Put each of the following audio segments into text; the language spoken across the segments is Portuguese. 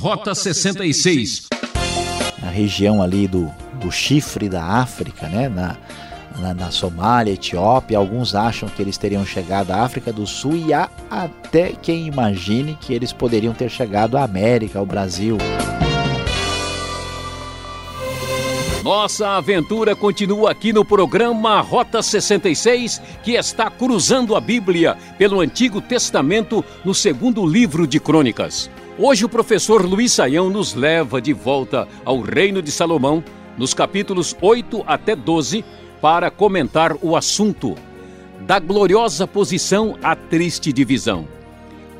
Rota 66. A região ali do, do chifre da África, né? Na, na, na, Somália, Etiópia. Alguns acham que eles teriam chegado à África do Sul e há até quem imagine que eles poderiam ter chegado à América, ao Brasil. Nossa aventura continua aqui no programa Rota 66, que está cruzando a Bíblia pelo Antigo Testamento no segundo livro de Crônicas. Hoje o professor Luiz Saião nos leva de volta ao Reino de Salomão, nos capítulos 8 até 12, para comentar o assunto da gloriosa posição à triste divisão.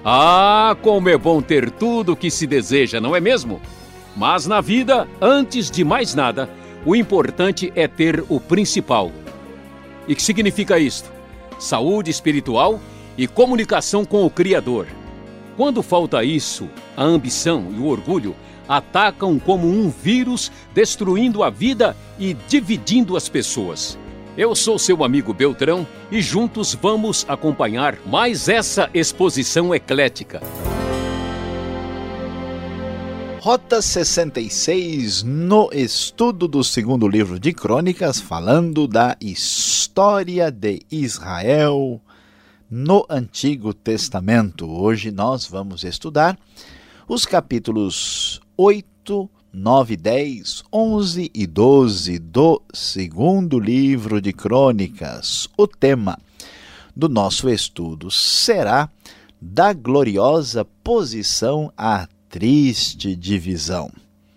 Ah, como é bom ter tudo o que se deseja, não é mesmo? Mas na vida, antes de mais nada, o importante é ter o principal. E que significa isto? Saúde espiritual e comunicação com o Criador. Quando falta isso, a ambição e o orgulho atacam como um vírus, destruindo a vida e dividindo as pessoas. Eu sou seu amigo Beltrão e juntos vamos acompanhar mais essa exposição eclética. Rota 66, no estudo do segundo livro de Crônicas, falando da história de Israel no Antigo Testamento. Hoje nós vamos estudar os capítulos 8, 9, 10, 11 e 12 do segundo livro de Crônicas. O tema do nosso estudo será da gloriosa posição a triste divisão.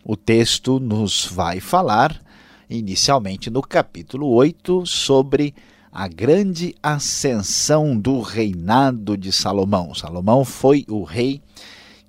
O texto nos vai falar, inicialmente no capítulo 8, sobre a grande ascensão do reinado de Salomão. Salomão foi o rei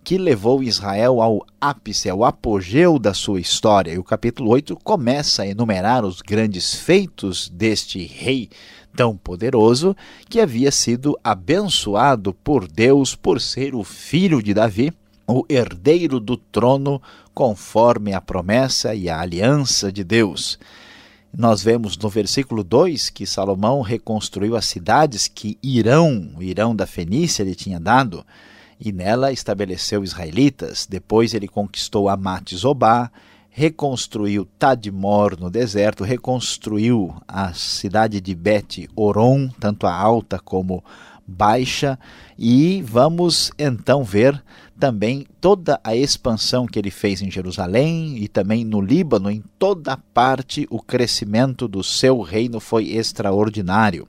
que levou Israel ao ápice, ao apogeu da sua história. E o capítulo 8 começa a enumerar os grandes feitos deste rei tão poderoso que havia sido abençoado por Deus por ser o filho de Davi o herdeiro do trono conforme a promessa e a aliança de Deus. Nós vemos no versículo 2 que Salomão reconstruiu as cidades que Irão, o Irão da Fenícia, lhe tinha dado, e nela estabeleceu israelitas. Depois ele conquistou Amat Zobá, reconstruiu Tadmor no deserto, reconstruiu a cidade de Bet Oron, tanto a alta como baixa, e vamos então ver também toda a expansão que ele fez em Jerusalém e também no Líbano, em toda parte, o crescimento do seu reino foi extraordinário.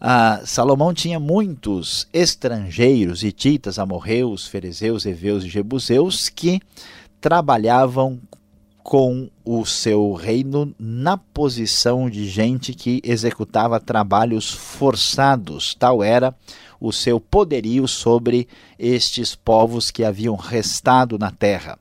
Ah, Salomão tinha muitos estrangeiros, hititas, amorreus, ferezeus, heveus e jebuseus, que trabalhavam com o seu reino na posição de gente que executava trabalhos forçados. Tal era o seu poderio sobre estes povos que haviam restado na terra.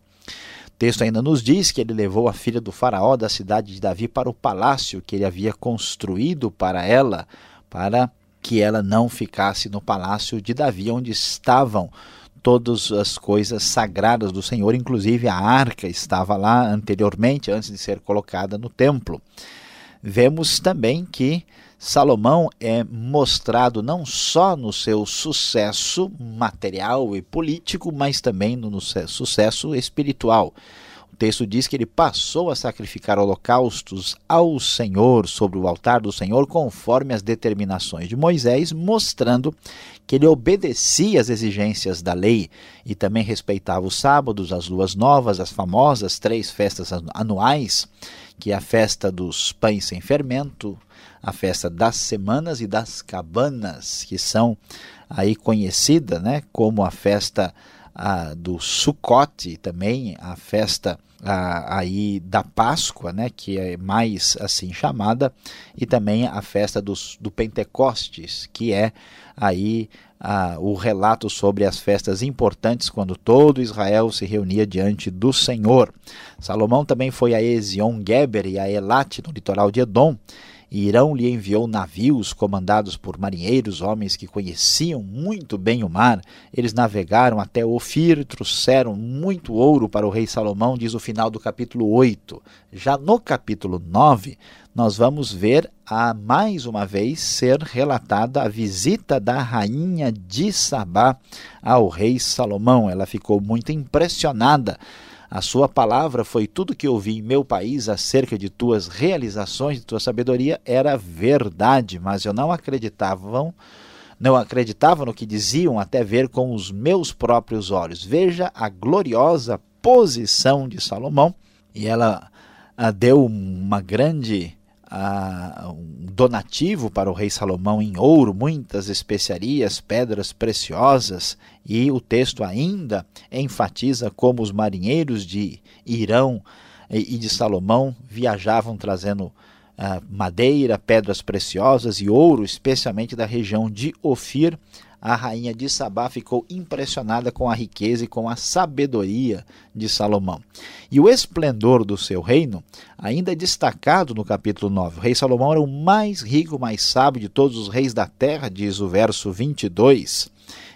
O texto ainda nos diz que ele levou a filha do faraó da cidade de Davi para o palácio que ele havia construído para ela, para que ela não ficasse no palácio de Davi, onde estavam todas as coisas sagradas do Senhor, inclusive a arca estava lá anteriormente, antes de ser colocada no templo. Vemos também que Salomão é mostrado não só no seu sucesso material e político, mas também no sucesso espiritual. Texto diz que ele passou a sacrificar holocaustos ao Senhor sobre o altar do Senhor, conforme as determinações de Moisés, mostrando que ele obedecia às exigências da lei e também respeitava os sábados, as luas novas, as famosas três festas anuais, que é a festa dos pães sem fermento, a festa das semanas e das cabanas, que são aí conhecida né, como a festa a, do Sukkot, também a festa a, aí da Páscoa, né, que é mais assim chamada, e também a festa dos, do Pentecostes, que é aí a, o relato sobre as festas importantes quando todo Israel se reunia diante do Senhor. Salomão também foi a Ezion Geber e a Elat, no litoral de Edom, Irão lhe enviou navios comandados por marinheiros, homens que conheciam muito bem o mar. Eles navegaram até Ofir, trouxeram muito ouro para o rei Salomão, diz o final do capítulo 8. Já no capítulo 9, nós vamos ver a mais uma vez ser relatada a visita da rainha de Sabá ao rei Salomão. Ela ficou muito impressionada a sua palavra foi tudo que ouvi em meu país acerca de tuas realizações, de tua sabedoria, era verdade, mas eu não acreditavam, não acreditava no que diziam até ver com os meus próprios olhos. Veja a gloriosa posição de Salomão, e ela ah, deu uma grande um donativo para o rei Salomão em ouro, muitas especiarias, pedras preciosas, e o texto ainda enfatiza como os marinheiros de Irão e de Salomão viajavam trazendo uh, madeira, pedras preciosas e ouro, especialmente da região de Ofir, a rainha de Sabá ficou impressionada com a riqueza e com a sabedoria de Salomão. E o esplendor do seu reino ainda é destacado no capítulo 9. O rei Salomão era o mais rico, mais sábio de todos os reis da terra, diz o verso 22.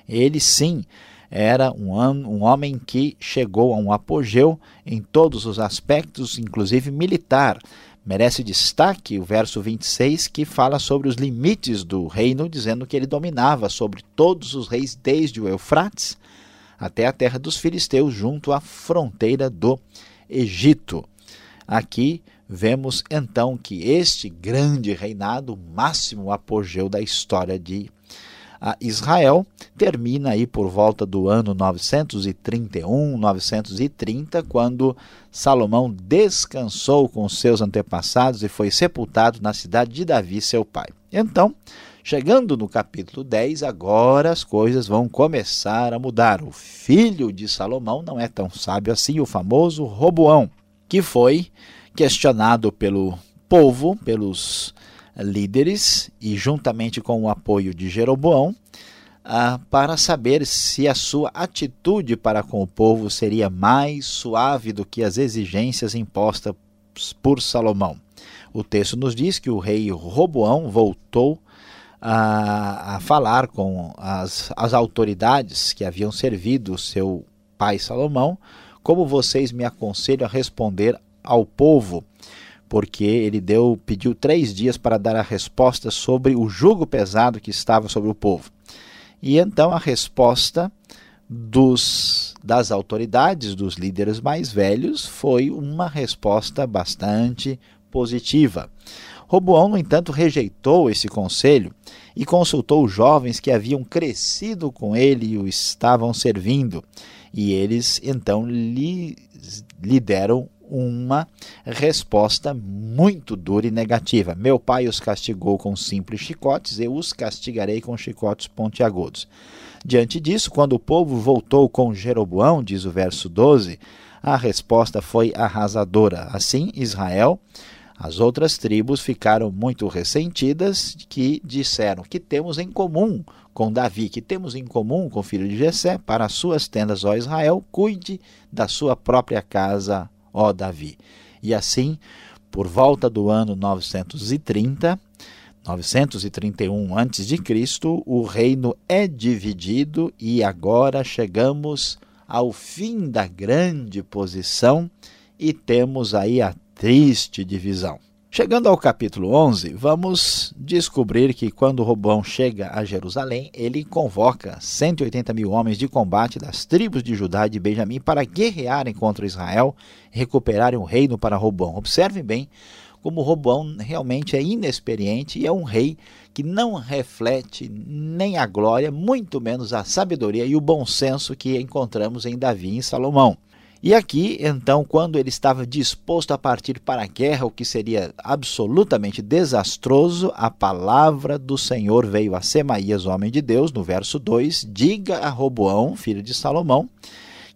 Ele sim era um, um homem que chegou a um apogeu em todos os aspectos, inclusive militar. Merece destaque o verso 26, que fala sobre os limites do reino, dizendo que ele dominava sobre todos os reis desde o Eufrates até a terra dos filisteus, junto à fronteira do Egito. Aqui vemos então que este grande reinado, o máximo apogeu da história de a Israel termina aí por volta do ano 931, 930, quando Salomão descansou com seus antepassados e foi sepultado na cidade de Davi, seu pai. Então, chegando no capítulo 10, agora as coisas vão começar a mudar. O filho de Salomão não é tão sábio assim, o famoso Roboão, que foi questionado pelo povo, pelos líderes e juntamente com o apoio de Jeroboão, ah, para saber se a sua atitude para com o povo seria mais suave do que as exigências impostas por Salomão. O texto nos diz que o rei Roboão voltou a, a falar com as, as autoridades que haviam servido seu pai Salomão, como vocês me aconselham a responder ao povo porque ele deu, pediu três dias para dar a resposta sobre o jugo pesado que estava sobre o povo. E então a resposta dos, das autoridades, dos líderes mais velhos, foi uma resposta bastante positiva. Roboão, no entanto, rejeitou esse conselho e consultou os jovens que haviam crescido com ele e o estavam servindo. E eles então lhe, lhe deram uma resposta muito dura e negativa. Meu pai os castigou com simples chicotes, eu os castigarei com chicotes pontiagudos. Diante disso, quando o povo voltou com Jeroboão, diz o verso 12, a resposta foi arrasadora. Assim, Israel, as outras tribos ficaram muito ressentidas, que disseram que temos em comum com Davi, que temos em comum com o filho de Jessé, para as suas tendas, ó Israel, cuide da sua própria casa, ó Davi. E assim, por volta do ano 930, 931 a.C., o reino é dividido e agora chegamos ao fim da grande posição e temos aí a triste divisão. Chegando ao capítulo 11, vamos descobrir que quando Robão chega a Jerusalém, ele convoca 180 mil homens de combate das tribos de Judá e de Benjamim para guerrearem contra Israel recuperarem o reino para Robão. Observem bem como Robão realmente é inexperiente e é um rei que não reflete nem a glória, muito menos a sabedoria e o bom senso que encontramos em Davi e em Salomão. E aqui, então, quando ele estava disposto a partir para a guerra, o que seria absolutamente desastroso, a palavra do Senhor veio a Semaías, homem de Deus, no verso 2: Diga a Roboão, filho de Salomão,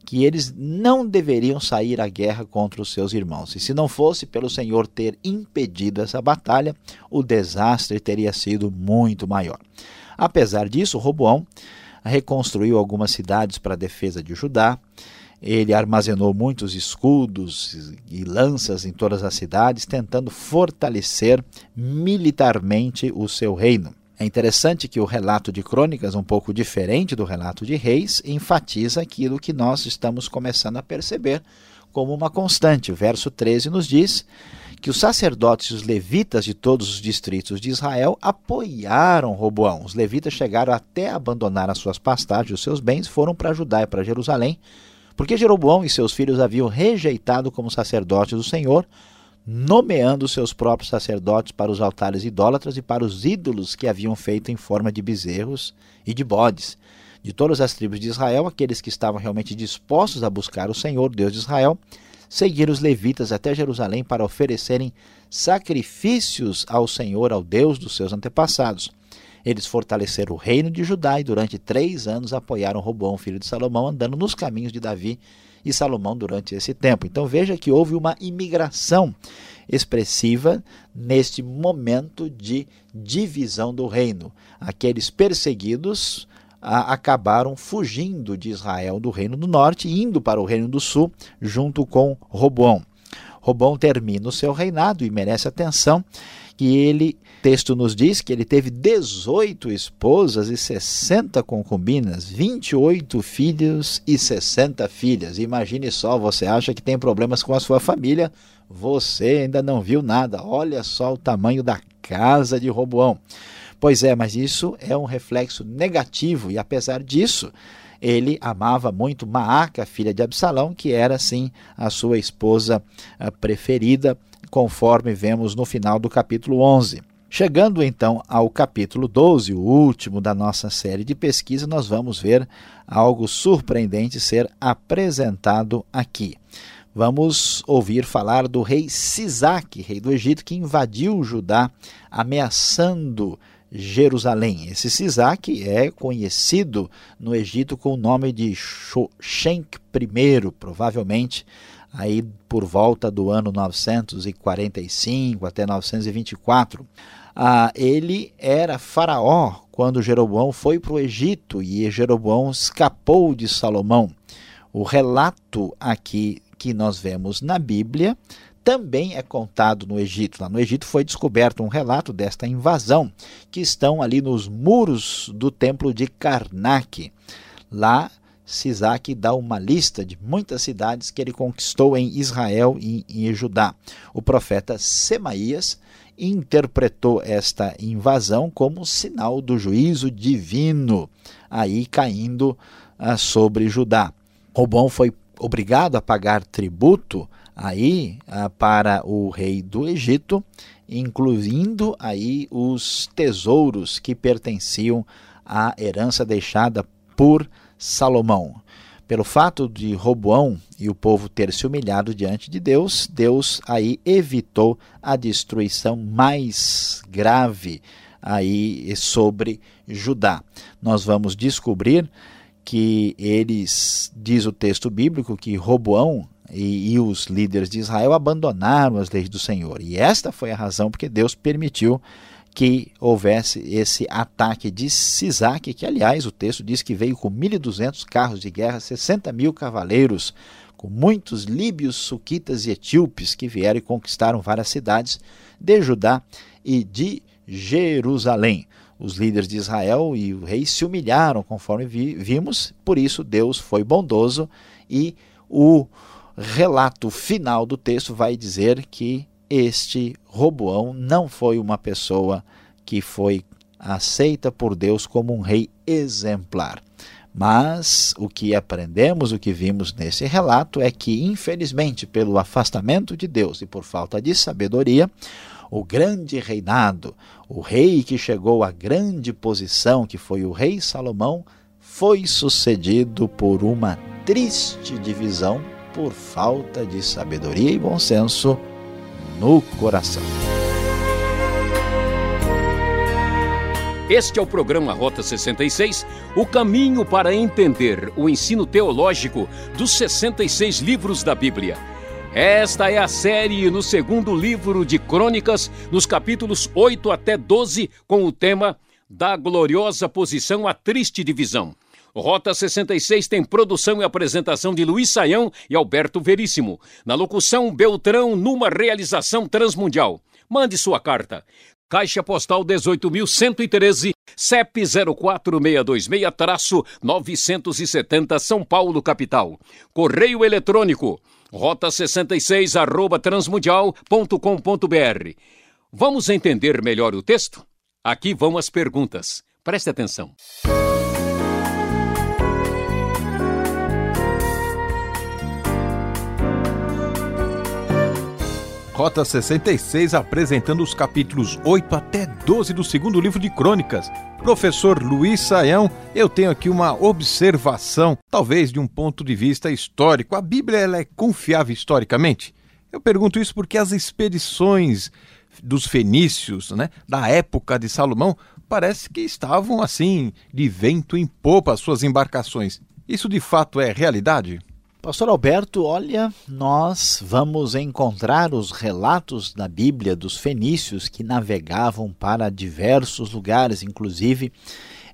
que eles não deveriam sair à guerra contra os seus irmãos. E se não fosse pelo Senhor ter impedido essa batalha, o desastre teria sido muito maior. Apesar disso, Roboão reconstruiu algumas cidades para a defesa de Judá ele armazenou muitos escudos e lanças em todas as cidades, tentando fortalecer militarmente o seu reino. É interessante que o relato de crônicas, um pouco diferente do relato de reis, enfatiza aquilo que nós estamos começando a perceber como uma constante. O verso 13 nos diz que os sacerdotes e os levitas de todos os distritos de Israel apoiaram Roboão. Os levitas chegaram até abandonar as suas pastagens os seus bens, foram para Judá e para Jerusalém, porque Jeroboão e seus filhos haviam rejeitado como sacerdotes do Senhor nomeando seus próprios sacerdotes para os altares idólatras e para os ídolos que haviam feito em forma de bezerros e de bodes. De todas as tribos de Israel, aqueles que estavam realmente dispostos a buscar o Senhor, Deus de Israel, seguiram os levitas até Jerusalém para oferecerem sacrifícios ao Senhor, ao Deus dos seus antepassados. Eles fortaleceram o reino de Judá e durante três anos apoiaram Robão, filho de Salomão, andando nos caminhos de Davi e Salomão durante esse tempo. Então veja que houve uma imigração expressiva neste momento de divisão do reino. Aqueles perseguidos acabaram fugindo de Israel do reino do norte indo para o reino do sul junto com Robão. Robão termina o seu reinado e merece atenção que ele, texto nos diz que ele teve 18 esposas e 60 concubinas, 28 filhos e 60 filhas. Imagine só, você acha que tem problemas com a sua família, você ainda não viu nada. Olha só o tamanho da casa de Roboão. Pois é, mas isso é um reflexo negativo e apesar disso, ele amava muito Maaca, filha de Absalão, que era sim a sua esposa ah, preferida conforme vemos no final do capítulo 11. Chegando então ao capítulo 12, o último da nossa série de pesquisa, nós vamos ver algo surpreendente ser apresentado aqui. Vamos ouvir falar do rei Sisaque, rei do Egito, que invadiu Judá, ameaçando Jerusalém. Esse Sisaque é conhecido no Egito com o nome de Shenk I, provavelmente aí por volta do ano 945 até 924. Ah, ele era faraó quando Jeroboão foi para o Egito e Jeroboão escapou de Salomão. O relato aqui que nós vemos na Bíblia também é contado no Egito. Lá no Egito foi descoberto um relato desta invasão que estão ali nos muros do templo de Karnak. Lá Sisaque dá uma lista de muitas cidades que ele conquistou em Israel e em Judá. O profeta Semaías interpretou esta invasão como sinal do juízo divino, aí caindo ah, sobre Judá. Robão foi obrigado a pagar tributo aí ah, para o rei do Egito, incluindo aí os tesouros que pertenciam à herança deixada por Salomão. Pelo fato de Roboão e o povo ter se humilhado diante de Deus, Deus aí evitou a destruição mais grave aí sobre Judá. Nós vamos descobrir que eles, diz o texto bíblico, que Roboão e, e, os líderes de Israel abandonaram as leis do Senhor. E esta foi a razão porque Deus permitiu que houvesse esse ataque de Sisaque, que aliás o texto diz que veio com 1.200 carros de guerra, 60 mil cavaleiros, com muitos líbios, suquitas e etíopes que vieram e conquistaram várias cidades de Judá e de Jerusalém. Os líderes de Israel e o rei se humilharam, conforme vi, vimos, por isso Deus foi bondoso e o relato final do texto vai dizer que este Roboão não foi uma pessoa que foi aceita por Deus como um rei exemplar. Mas o que aprendemos, o que vimos nesse relato é que, infelizmente, pelo afastamento de Deus e por falta de sabedoria, o grande reinado, o rei que chegou à grande posição, que foi o rei Salomão, foi sucedido por uma triste divisão por falta de sabedoria e bom senso no coração. Este é o programa Rota 66, o caminho para entender o ensino teológico dos 66 livros da Bíblia. Esta é a série no segundo livro de Crônicas, nos capítulos 8 até 12, com o tema Da gloriosa posição à triste divisão. Rota 66 tem produção e apresentação de Luiz Saião e Alberto Veríssimo. Na locução, Beltrão, numa realização transmundial. Mande sua carta. Caixa Postal 18.113, CEP 04626-970 São Paulo, capital. Correio eletrônico, rota 66 arroba transmundial.com.br. Vamos entender melhor o texto? Aqui vão as perguntas. Preste atenção. Rota 66 apresentando os capítulos 8 até 12 do segundo livro de Crônicas. Professor Luiz Saião, eu tenho aqui uma observação, talvez de um ponto de vista histórico. A Bíblia ela é confiável historicamente? Eu pergunto isso porque as expedições dos fenícios, né, da época de Salomão, parece que estavam assim, de vento em popa as suas embarcações. Isso de fato é realidade? Pastor Alberto, olha, nós vamos encontrar os relatos da Bíblia dos fenícios que navegavam para diversos lugares, inclusive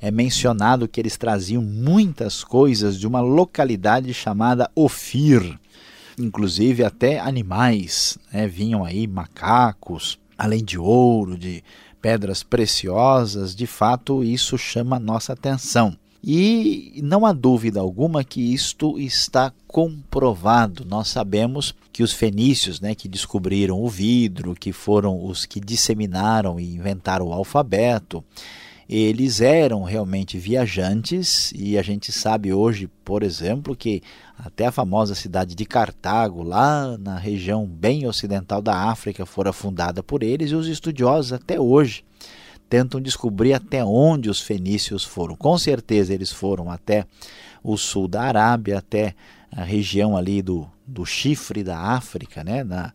é mencionado que eles traziam muitas coisas de uma localidade chamada Ofir, inclusive até animais, né? vinham aí macacos, além de ouro, de pedras preciosas, de fato isso chama nossa atenção. E não há dúvida alguma que isto está comprovado. Nós sabemos que os fenícios, né, que descobriram o vidro, que foram os que disseminaram e inventaram o alfabeto, eles eram realmente viajantes e a gente sabe hoje, por exemplo, que até a famosa cidade de Cartago, lá na região bem ocidental da África, fora fundada por eles e os estudiosos até hoje tentam descobrir até onde os fenícios foram. Com certeza eles foram até o sul da Arábia, até a região ali do, do chifre da África, né? na,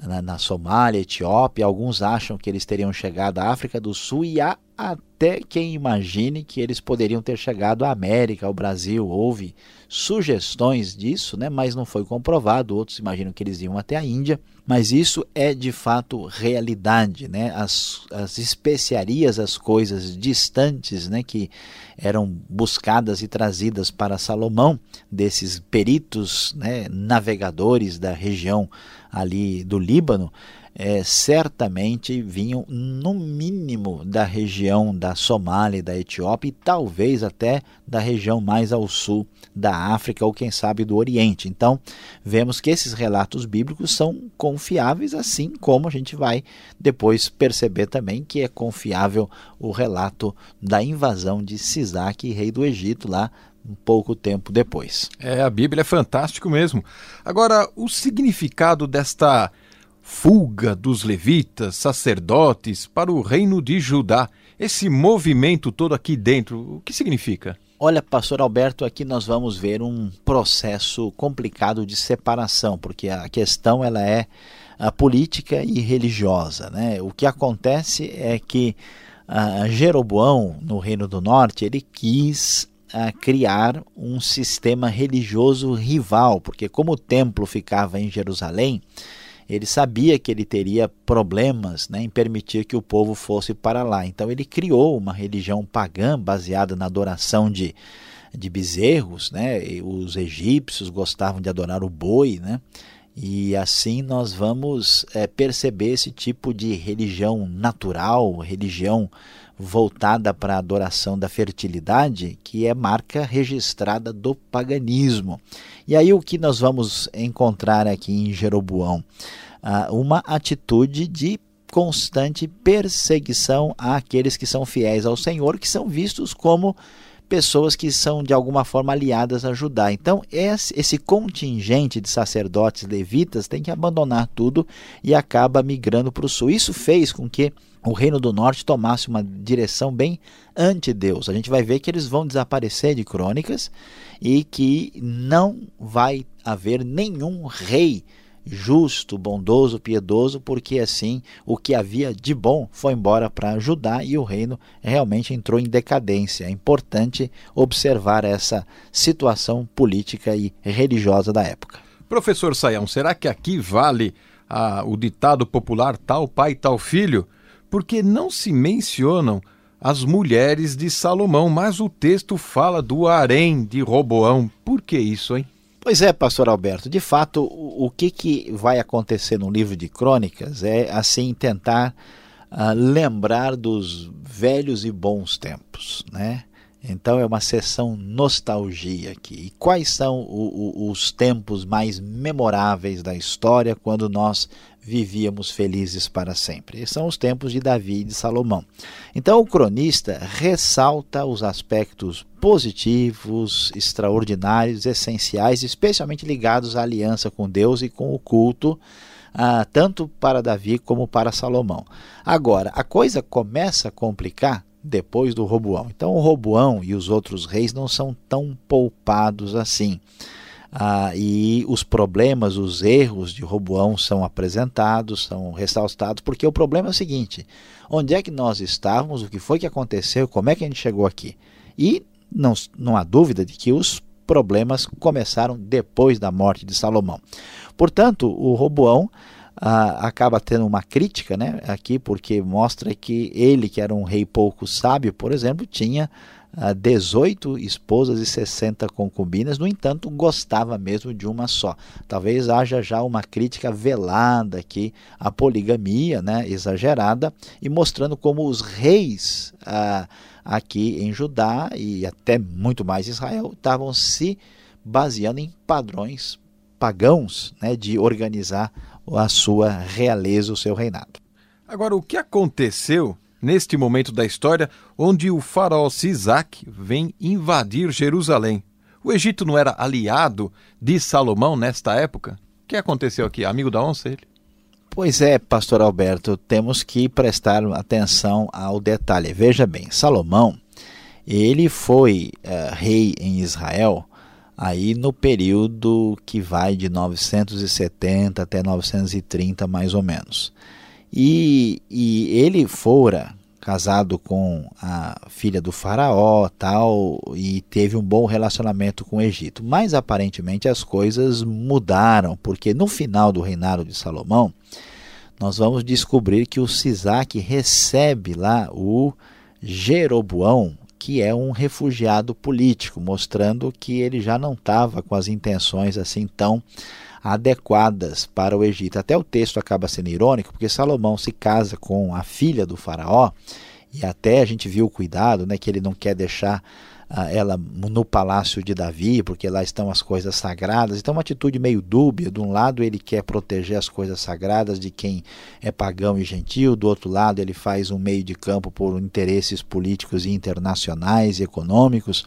na, na Somália, Etiópia. Alguns acham que eles teriam chegado à África do Sul e há até quem imagine que eles poderiam ter chegado à América, ao Brasil. Houve sugestões disso, né? mas não foi comprovado. Outros imaginam que eles iam até a Índia. Mas isso é de fato realidade. Né? As, as especiarias, as coisas distantes né? que eram buscadas e trazidas para Salomão, desses peritos né? navegadores da região ali do Líbano, é, certamente vinham no mínimo da região da Somália e da Etiópia e talvez até da região mais ao sul da África ou quem sabe do Oriente. Então, vemos que esses relatos bíblicos são confiáveis, assim como a gente vai depois perceber também que é confiável o relato da invasão de Sisaque, rei do Egito, lá um pouco tempo depois. É, a Bíblia é fantástico mesmo. Agora, o significado desta fuga dos levitas, sacerdotes, para o reino de Judá, esse movimento todo aqui dentro, o que significa? Olha, pastor Alberto, aqui nós vamos ver um processo complicado de separação, porque a questão ela é política e religiosa, né? O que acontece é que a Jeroboão, no Reino do Norte, ele quis criar um sistema religioso rival, porque como o templo ficava em Jerusalém, ele sabia que ele teria problemas né, em permitir que o povo fosse para lá. Então ele criou uma religião pagã baseada na adoração de, de bezerros. Né? Os egípcios gostavam de adorar o boi. Né? E assim nós vamos é, perceber esse tipo de religião natural, religião voltada para a adoração da fertilidade, que é marca registrada do paganismo. E aí o que nós vamos encontrar aqui em Jeroboão? Ah, uma atitude de constante perseguição àqueles que são fiéis ao Senhor, que são vistos como pessoas que são de alguma forma aliadas a Judá. Então, esse contingente de sacerdotes levitas tem que abandonar tudo e acaba migrando para o sul. Isso fez com que o Reino do Norte tomasse uma direção bem anti-Deus. A gente vai ver que eles vão desaparecer de crônicas e que não vai haver nenhum rei justo, bondoso, piedoso, porque assim o que havia de bom foi embora para Judá e o reino realmente entrou em decadência. É importante observar essa situação política e religiosa da época. Professor Saião, será que aqui vale ah, o ditado popular tal pai, tal filho? Porque não se mencionam as mulheres de Salomão, mas o texto fala do harém de Roboão. Por que isso, hein? Pois é, pastor Alberto, de fato, o, que, que vai acontecer no livro de crônicas é assim tentar uh, lembrar dos velhos e bons tempos, né? Então é uma sessão nostalgia aqui. E quais são o, o, os tempos mais memoráveis da história quando nós vivíamos felizes para sempre? São os tempos de Davi e de Salomão. Então o cronista ressalta os aspectos positivos, extraordinários, essenciais, especialmente ligados à aliança com Deus e com o culto. Ah, tanto para Davi como para Salomão. Agora, a coisa começa a complicar depois do Roboão. Então o Roboão e os outros reis não são tão poupados assim. Ah, e os problemas, os erros de Roboão são apresentados, são ressaltados, porque o problema é o seguinte: onde é que nós estávamos, o que foi que aconteceu, como é que a gente chegou aqui? E não, não há dúvida de que os problemas começaram depois da morte de Salomão. Portanto, o Roboão ah, acaba tendo uma crítica né, aqui, porque mostra que ele, que era um rei pouco sábio, por exemplo, tinha ah, 18 esposas e 60 concubinas, no entanto, gostava mesmo de uma só. Talvez haja já uma crítica velada aqui à poligamia né, exagerada e mostrando como os reis ah, aqui em Judá e até muito mais Israel estavam se baseando em padrões pagãos né, de organizar a sua realeza, o seu reinado. Agora, o que aconteceu neste momento da história onde o faraó Sisac vem invadir Jerusalém? O Egito não era aliado de Salomão nesta época? O que aconteceu aqui? Amigo da onça ele? Pois é, pastor Alberto, temos que prestar atenção ao detalhe. Veja bem, Salomão, ele foi uh, rei em Israel aí no período que vai de 970 até 930 mais ou menos. E, e ele fora casado com a filha do faraó tal e teve um bom relacionamento com o Egito. Mas aparentemente as coisas mudaram, porque no final do reinado de Salomão, nós vamos descobrir que o Sisaque recebe lá o Jeroboão, que é um refugiado político, mostrando que ele já não estava com as intenções assim tão adequadas para o Egito. Até o texto acaba sendo irônico, porque Salomão se casa com a filha do faraó, e até a gente viu o cuidado, né, que ele não quer deixar ela no palácio de Davi, porque lá estão as coisas sagradas. Então, uma atitude meio dúbia. De um lado, ele quer proteger as coisas sagradas de quem é pagão e gentil, do outro lado, ele faz um meio de campo por interesses políticos internacionais e econômicos.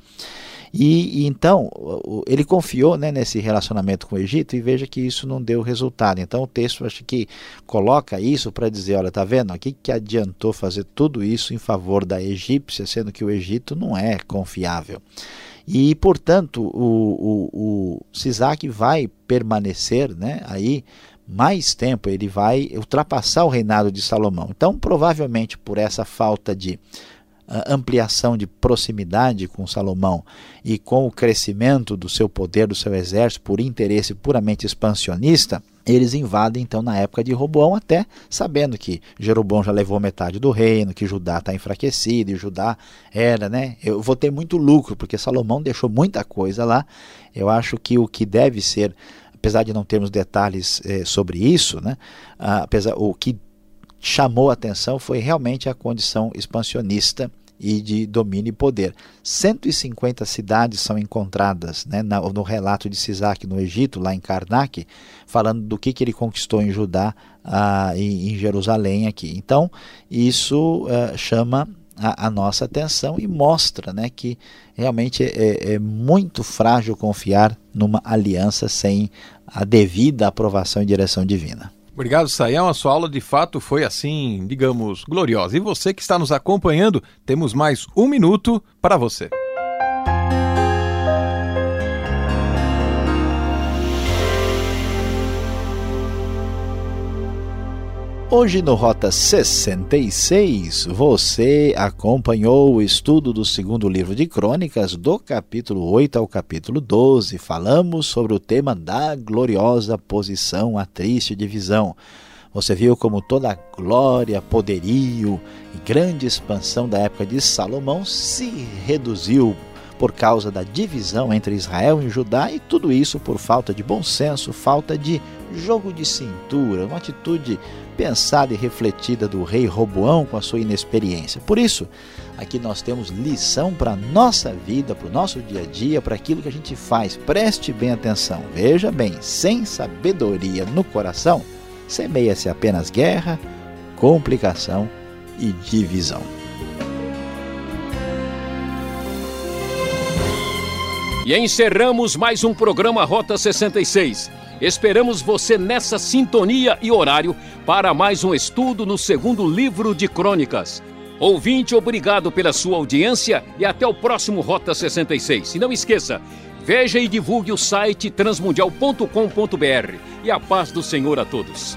E, e, então ele confiou né, nesse relacionamento com o Egito e veja que isso não deu resultado. Então o texto acho que coloca isso para dizer, olha, tá vendo? Aqui que adiantou fazer tudo isso em favor da egípcia, sendo que o Egito não é confiável. E portanto o, o, o Sisac vai permanecer, né, aí mais tempo, ele vai ultrapassar o reinado de Salomão. Então provavelmente por essa falta de ampliação de proximidade com Salomão e com o crescimento do seu poder, do seu exército, por interesse puramente expansionista, eles invadem então na época de Roboão, até sabendo que Jeroboão já levou metade do reino, que Judá está enfraquecido e Judá era, né? Eu vou ter muito lucro, porque Salomão deixou muita coisa lá. Eu acho que o que deve ser, apesar de não termos detalhes eh, sobre isso, né? Ah, apesar, o que chamou a atenção foi realmente a condição expansionista e de domínio e poder. 150 cidades são encontradas né, no relato de Sisac no Egito, lá em Karnak, falando do que, que ele conquistou em Judá ah, e em Jerusalém aqui. Então, isso ah, chama a, a, nossa atenção e mostra né, que realmente é, é muito frágil confiar numa aliança sem a devida aprovação e direção divina. Obrigado, Saião. A sua aula de fato foi assim, digamos, gloriosa. E você que está nos acompanhando, temos mais um minuto para você. Hoje no Rota 66, você acompanhou o estudo do segundo livro de Crônicas, do capítulo 8 ao capítulo 12. Falamos sobre o tema da gloriosa posição, a triste divisão. Você viu como toda a glória, poderio e grande expansão da época de Salomão se reduziu por causa da divisão entre Israel e Judá, e tudo isso por falta de bom senso, falta de jogo de cintura, uma atitude pensada e refletida do rei Roboão com a sua inexperiência. Por isso, aqui nós temos lição para a nossa vida, para o nosso dia a dia, para aquilo que a gente faz. Preste bem atenção. Veja bem, sem sabedoria no coração, semeia-se apenas guerra, complicação e divisão. E encerramos mais um programa Rota 66. Esperamos você nessa sintonia e horário para mais um estudo no segundo livro de Crônicas. Ouvinte, obrigado pela sua audiência e até o próximo Rota 66. E não esqueça, veja e divulgue o site transmundial.com.br. E a paz do Senhor a todos.